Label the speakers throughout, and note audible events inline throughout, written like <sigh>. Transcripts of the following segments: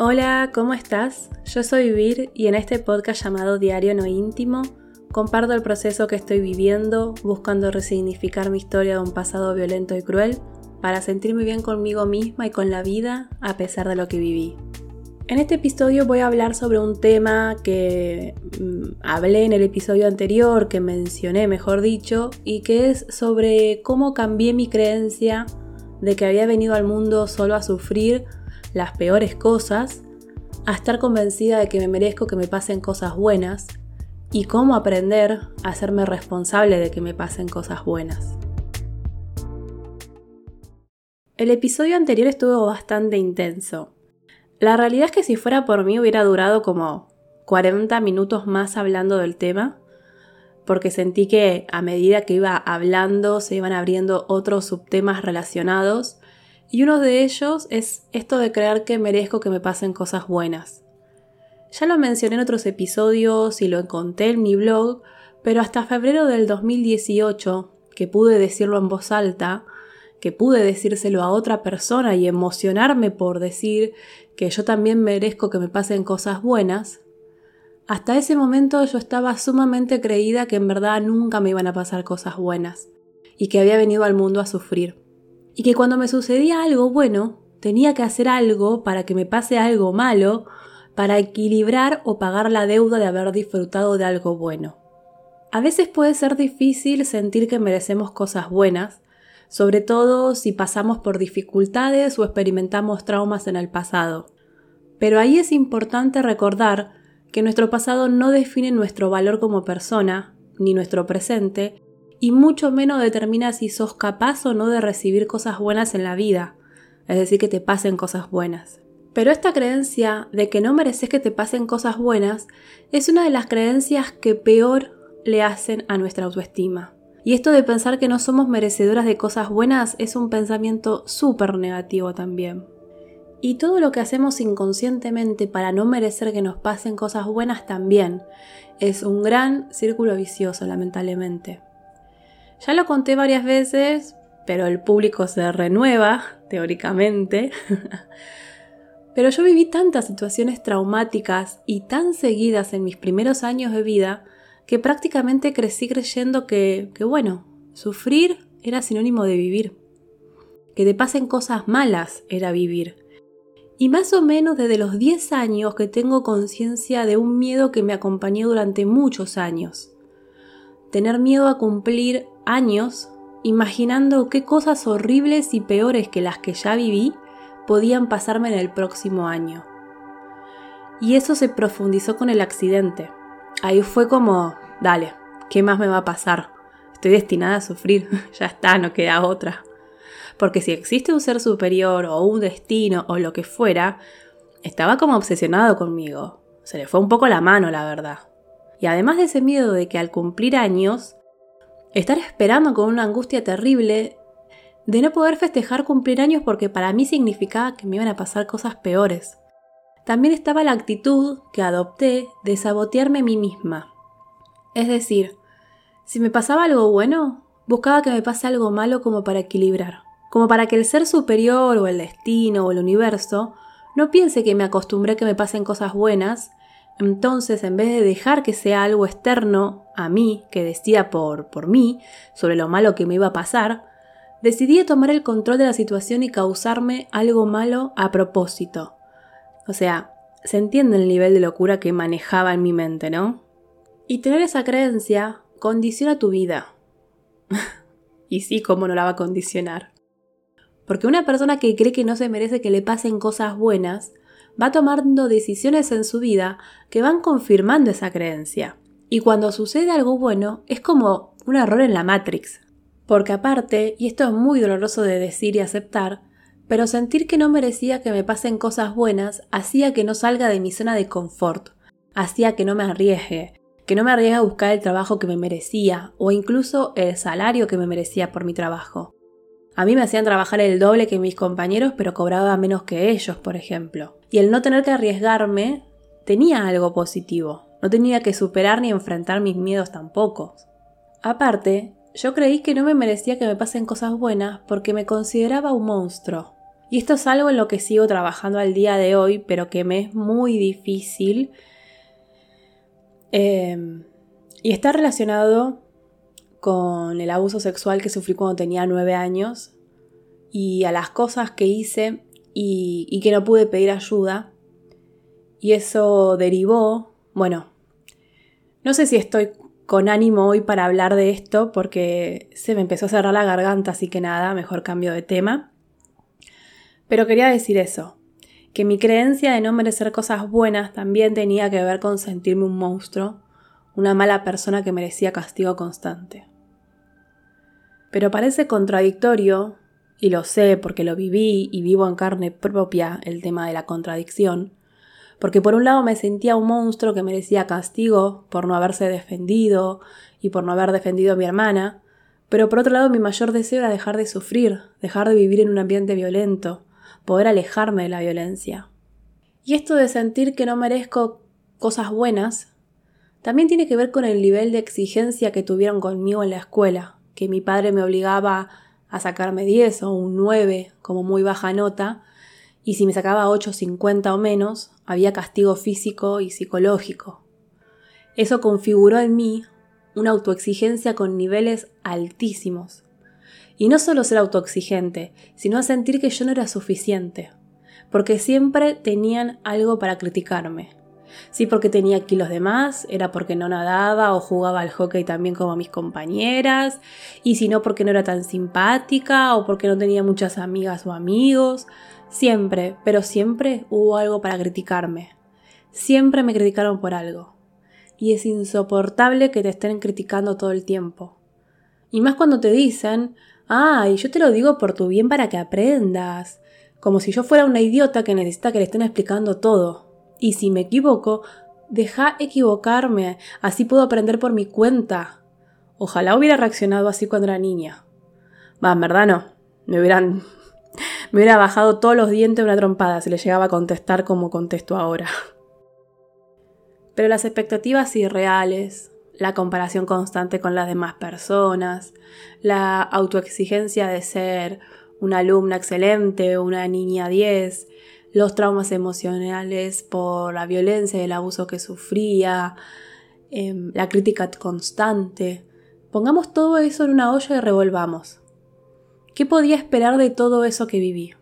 Speaker 1: Hola, ¿cómo estás? Yo soy Vir y en este podcast llamado Diario No Íntimo comparto el proceso que estoy viviendo buscando resignificar mi historia de un pasado violento y cruel para sentirme bien conmigo misma y con la vida a pesar de lo que viví. En este episodio voy a hablar sobre un tema que mm, hablé en el episodio anterior, que mencioné mejor dicho, y que es sobre cómo cambié mi creencia de que había venido al mundo solo a sufrir las peores cosas, a estar convencida de que me merezco que me pasen cosas buenas y cómo aprender a hacerme responsable de que me pasen cosas buenas. El episodio anterior estuvo bastante intenso. La realidad es que si fuera por mí hubiera durado como 40 minutos más hablando del tema, porque sentí que a medida que iba hablando se iban abriendo otros subtemas relacionados y uno de ellos es esto de creer que merezco que me pasen cosas buenas. Ya lo mencioné en otros episodios y lo conté en mi blog, pero hasta febrero del 2018, que pude decirlo en voz alta, que pude decírselo a otra persona y emocionarme por decir que yo también merezco que me pasen cosas buenas, hasta ese momento yo estaba sumamente creída que en verdad nunca me iban a pasar cosas buenas y que había venido al mundo a sufrir y que cuando me sucedía algo bueno, tenía que hacer algo para que me pase algo malo, para equilibrar o pagar la deuda de haber disfrutado de algo bueno. A veces puede ser difícil sentir que merecemos cosas buenas, sobre todo si pasamos por dificultades o experimentamos traumas en el pasado. Pero ahí es importante recordar que nuestro pasado no define nuestro valor como persona, ni nuestro presente, y mucho menos determina si sos capaz o no de recibir cosas buenas en la vida, es decir, que te pasen cosas buenas. Pero esta creencia de que no mereces que te pasen cosas buenas es una de las creencias que peor le hacen a nuestra autoestima. Y esto de pensar que no somos merecedoras de cosas buenas es un pensamiento súper negativo también. Y todo lo que hacemos inconscientemente para no merecer que nos pasen cosas buenas también es un gran círculo vicioso, lamentablemente. Ya lo conté varias veces, pero el público se renueva, teóricamente. <laughs> pero yo viví tantas situaciones traumáticas y tan seguidas en mis primeros años de vida que prácticamente crecí creyendo que, que bueno, sufrir era sinónimo de vivir. Que te pasen cosas malas era vivir. Y más o menos desde los 10 años que tengo conciencia de un miedo que me acompañó durante muchos años. Tener miedo a cumplir años imaginando qué cosas horribles y peores que las que ya viví podían pasarme en el próximo año. Y eso se profundizó con el accidente. Ahí fue como, dale, ¿qué más me va a pasar? Estoy destinada a sufrir, <laughs> ya está, no queda otra. Porque si existe un ser superior o un destino o lo que fuera, estaba como obsesionado conmigo. Se le fue un poco la mano, la verdad. Y además de ese miedo de que al cumplir años estar esperando con una angustia terrible de no poder festejar cumplir años porque para mí significaba que me iban a pasar cosas peores. También estaba la actitud que adopté de sabotearme a mí misma. Es decir, si me pasaba algo bueno, buscaba que me pase algo malo como para equilibrar, como para que el ser superior o el destino o el universo no piense que me acostumbré a que me pasen cosas buenas entonces, en vez de dejar que sea algo externo a mí, que decía por, por mí, sobre lo malo que me iba a pasar, decidí tomar el control de la situación y causarme algo malo a propósito. O sea, se entiende el nivel de locura que manejaba en mi mente, ¿no? Y tener esa creencia condiciona tu vida. <laughs> y sí, ¿cómo no la va a condicionar? Porque una persona que cree que no se merece que le pasen cosas buenas, va tomando decisiones en su vida que van confirmando esa creencia. Y cuando sucede algo bueno, es como un error en la Matrix. Porque aparte, y esto es muy doloroso de decir y aceptar, pero sentir que no merecía que me pasen cosas buenas hacía que no salga de mi zona de confort, hacía que no me arriesgue, que no me arriesgue a buscar el trabajo que me merecía o incluso el salario que me merecía por mi trabajo. A mí me hacían trabajar el doble que mis compañeros, pero cobraba menos que ellos, por ejemplo. Y el no tener que arriesgarme tenía algo positivo. No tenía que superar ni enfrentar mis miedos tampoco. Aparte, yo creí que no me merecía que me pasen cosas buenas porque me consideraba un monstruo. Y esto es algo en lo que sigo trabajando al día de hoy, pero que me es muy difícil. Em, y está relacionado con el abuso sexual que sufrí cuando tenía nueve años y a las cosas que hice y, que no pude pedir ayuda. Y eso derivó, bueno, no sé si estoy con ánimo hoy para hablar de esto porque se me empezó a cerrar la garganta, así que nada, mejor cambio de tema. Pero quería decir eso, que mi creencia de no merecer cosas buenas también tenía que ver con sentirme un monstruo, una mala persona que merecía castigo constante. Pero parece contradictorio, y lo sé porque lo viví y vivo en carne propia el tema de la contradicción, porque por un lado me sentía un monstruo que merecía castigo por no haberse defendido y por no haber defendido a mi hermana, pero por otro lado mi mayor deseo era dejar de sufrir, dejar de vivir en un ambiente violento, poder alejarme de la violencia. Y esto de sentir que no merezco cosas buenas, también tiene que ver con el nivel de exigencia que tuvieron conmigo en la escuela, que mi padre me obligaba a sacarme 10 o un 9 como muy baja nota, y si me sacaba 8,50 o menos, había castigo físico y psicológico. Eso configuró en mí una autoexigencia con niveles altísimos, y no solo ser autoexigente, sino sentir que yo no era suficiente, porque siempre tenían algo para criticarme. Si porque tenía kilos de más, era porque no nadaba o jugaba al hockey también como mis compañeras, y si no porque no era tan simpática o porque no tenía muchas amigas o amigos. Siempre, pero siempre hubo algo para criticarme. Siempre me criticaron por algo. Y es insoportable que te estén criticando todo el tiempo. Y más cuando te dicen, Ay, yo te lo digo por tu bien para que aprendas. Como si yo fuera una idiota que necesita que le estén explicando todo. Y si me equivoco, deja equivocarme, así puedo aprender por mi cuenta. Ojalá hubiera reaccionado así cuando era niña. Va, en verdad no. Me hubieran. <laughs> Me hubiera bajado todos los dientes una trompada si le llegaba a contestar como contesto ahora. <laughs> Pero las expectativas irreales, la comparación constante con las demás personas, la autoexigencia de ser una alumna excelente, una niña 10, los traumas emocionales por la violencia y el abuso que sufría, em, la crítica constante. Pongamos todo eso en una olla y revolvamos. ¿Qué podía esperar de todo eso que viví?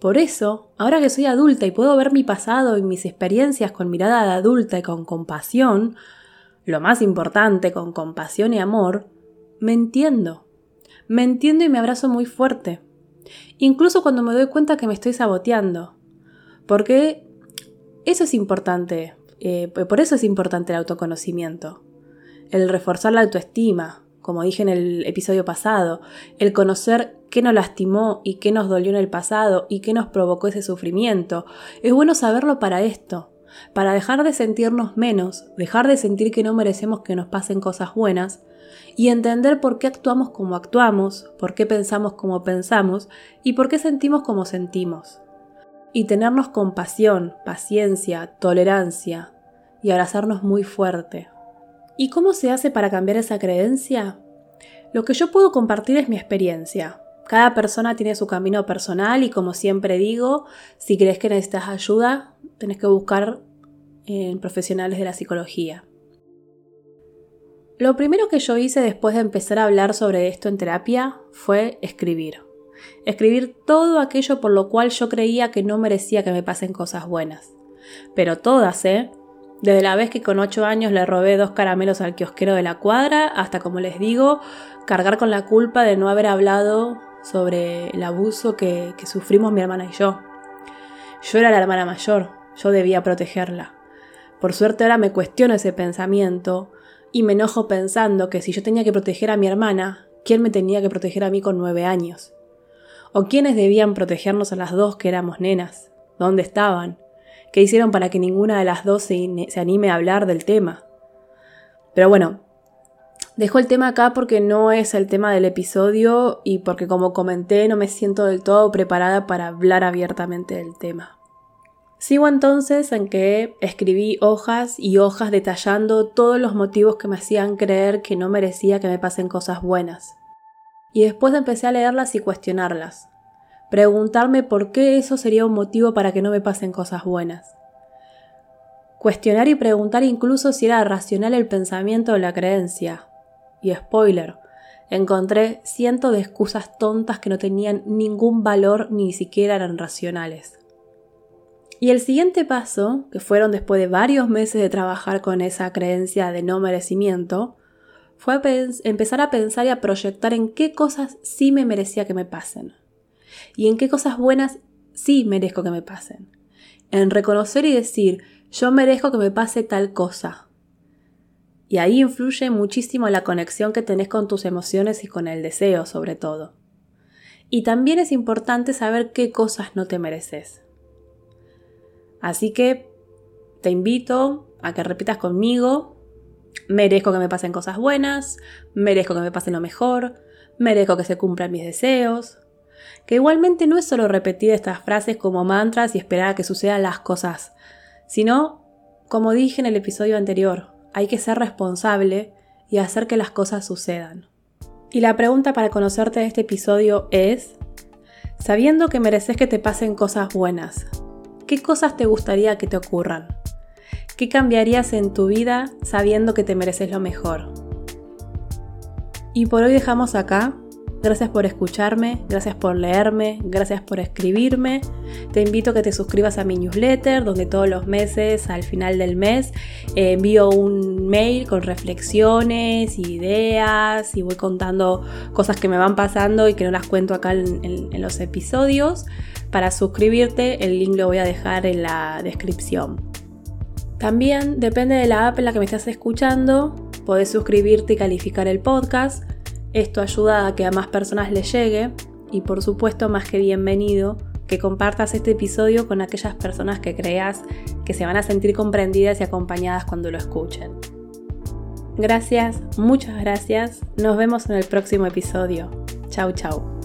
Speaker 1: Por eso, ahora que soy adulta y puedo ver mi pasado y mis experiencias con mirada de adulta y con compasión, lo más importante, con compasión y amor, me entiendo. Me entiendo y me abrazo muy fuerte. Incluso cuando me doy cuenta que me estoy saboteando. Porque eso es importante. Eh, por eso es importante el autoconocimiento. El reforzar la autoestima, como dije en el episodio pasado. El conocer qué nos lastimó y qué nos dolió en el pasado y qué nos provocó ese sufrimiento. Es bueno saberlo para esto para dejar de sentirnos menos, dejar de sentir que no merecemos que nos pasen cosas buenas y entender por qué actuamos como actuamos, por qué pensamos como pensamos y por qué sentimos como sentimos. Y tenernos compasión, paciencia, tolerancia y abrazarnos muy fuerte. ¿Y cómo se hace para cambiar esa creencia? Lo que yo puedo compartir es mi experiencia. Cada persona tiene su camino personal y como siempre digo, si crees que necesitas ayuda, tenés que buscar en profesionales de la psicología. Lo primero que yo hice después de empezar a hablar sobre esto en terapia fue escribir. Escribir todo aquello por lo cual yo creía que no merecía que me pasen cosas buenas. Pero todas, ¿eh? Desde la vez que con 8 años le robé dos caramelos al kiosquero de la cuadra, hasta como les digo, cargar con la culpa de no haber hablado sobre el abuso que, que sufrimos mi hermana y yo. Yo era la hermana mayor, yo debía protegerla. Por suerte ahora me cuestiono ese pensamiento y me enojo pensando que si yo tenía que proteger a mi hermana, ¿quién me tenía que proteger a mí con nueve años? ¿O quiénes debían protegernos a las dos que éramos nenas? ¿Dónde estaban? ¿Qué hicieron para que ninguna de las dos se, se anime a hablar del tema? Pero bueno, dejo el tema acá porque no es el tema del episodio y porque como comenté no me siento del todo preparada para hablar abiertamente del tema. Sigo entonces en que escribí hojas y hojas detallando todos los motivos que me hacían creer que no merecía que me pasen cosas buenas. Y después empecé a leerlas y cuestionarlas. Preguntarme por qué eso sería un motivo para que no me pasen cosas buenas. Cuestionar y preguntar incluso si era racional el pensamiento o la creencia. Y spoiler, encontré cientos de excusas tontas que no tenían ningún valor ni siquiera eran racionales. Y el siguiente paso, que fueron después de varios meses de trabajar con esa creencia de no merecimiento, fue empezar a pensar y a proyectar en qué cosas sí me merecía que me pasen. Y en qué cosas buenas sí merezco que me pasen. En reconocer y decir, yo merezco que me pase tal cosa. Y ahí influye muchísimo la conexión que tenés con tus emociones y con el deseo sobre todo. Y también es importante saber qué cosas no te mereces. Así que te invito a que repitas conmigo, merezco que me pasen cosas buenas, merezco que me pasen lo mejor, merezco que se cumplan mis deseos. Que igualmente no es solo repetir estas frases como mantras y esperar a que sucedan las cosas, sino, como dije en el episodio anterior, hay que ser responsable y hacer que las cosas sucedan. Y la pregunta para conocerte de este episodio es, sabiendo que mereces que te pasen cosas buenas, ¿Qué cosas te gustaría que te ocurran? ¿Qué cambiarías en tu vida sabiendo que te mereces lo mejor? Y por hoy dejamos acá Gracias por escucharme, gracias por leerme, gracias por escribirme. Te invito a que te suscribas a mi newsletter, donde todos los meses, al final del mes, eh, envío un mail con reflexiones, ideas y voy contando cosas que me van pasando y que no las cuento acá en los episodios. Para suscribirte, el link lo voy a dejar en la descripción. También depende de la app en la que me estás escuchando, podés suscribirte y calificar el podcast. Esto ayuda a que a más personas le llegue y por supuesto más que bienvenido que compartas este episodio con aquellas personas que creas que se van a sentir comprendidas y acompañadas cuando lo escuchen. Gracias, muchas gracias. Nos vemos en el próximo episodio. Chau, chau.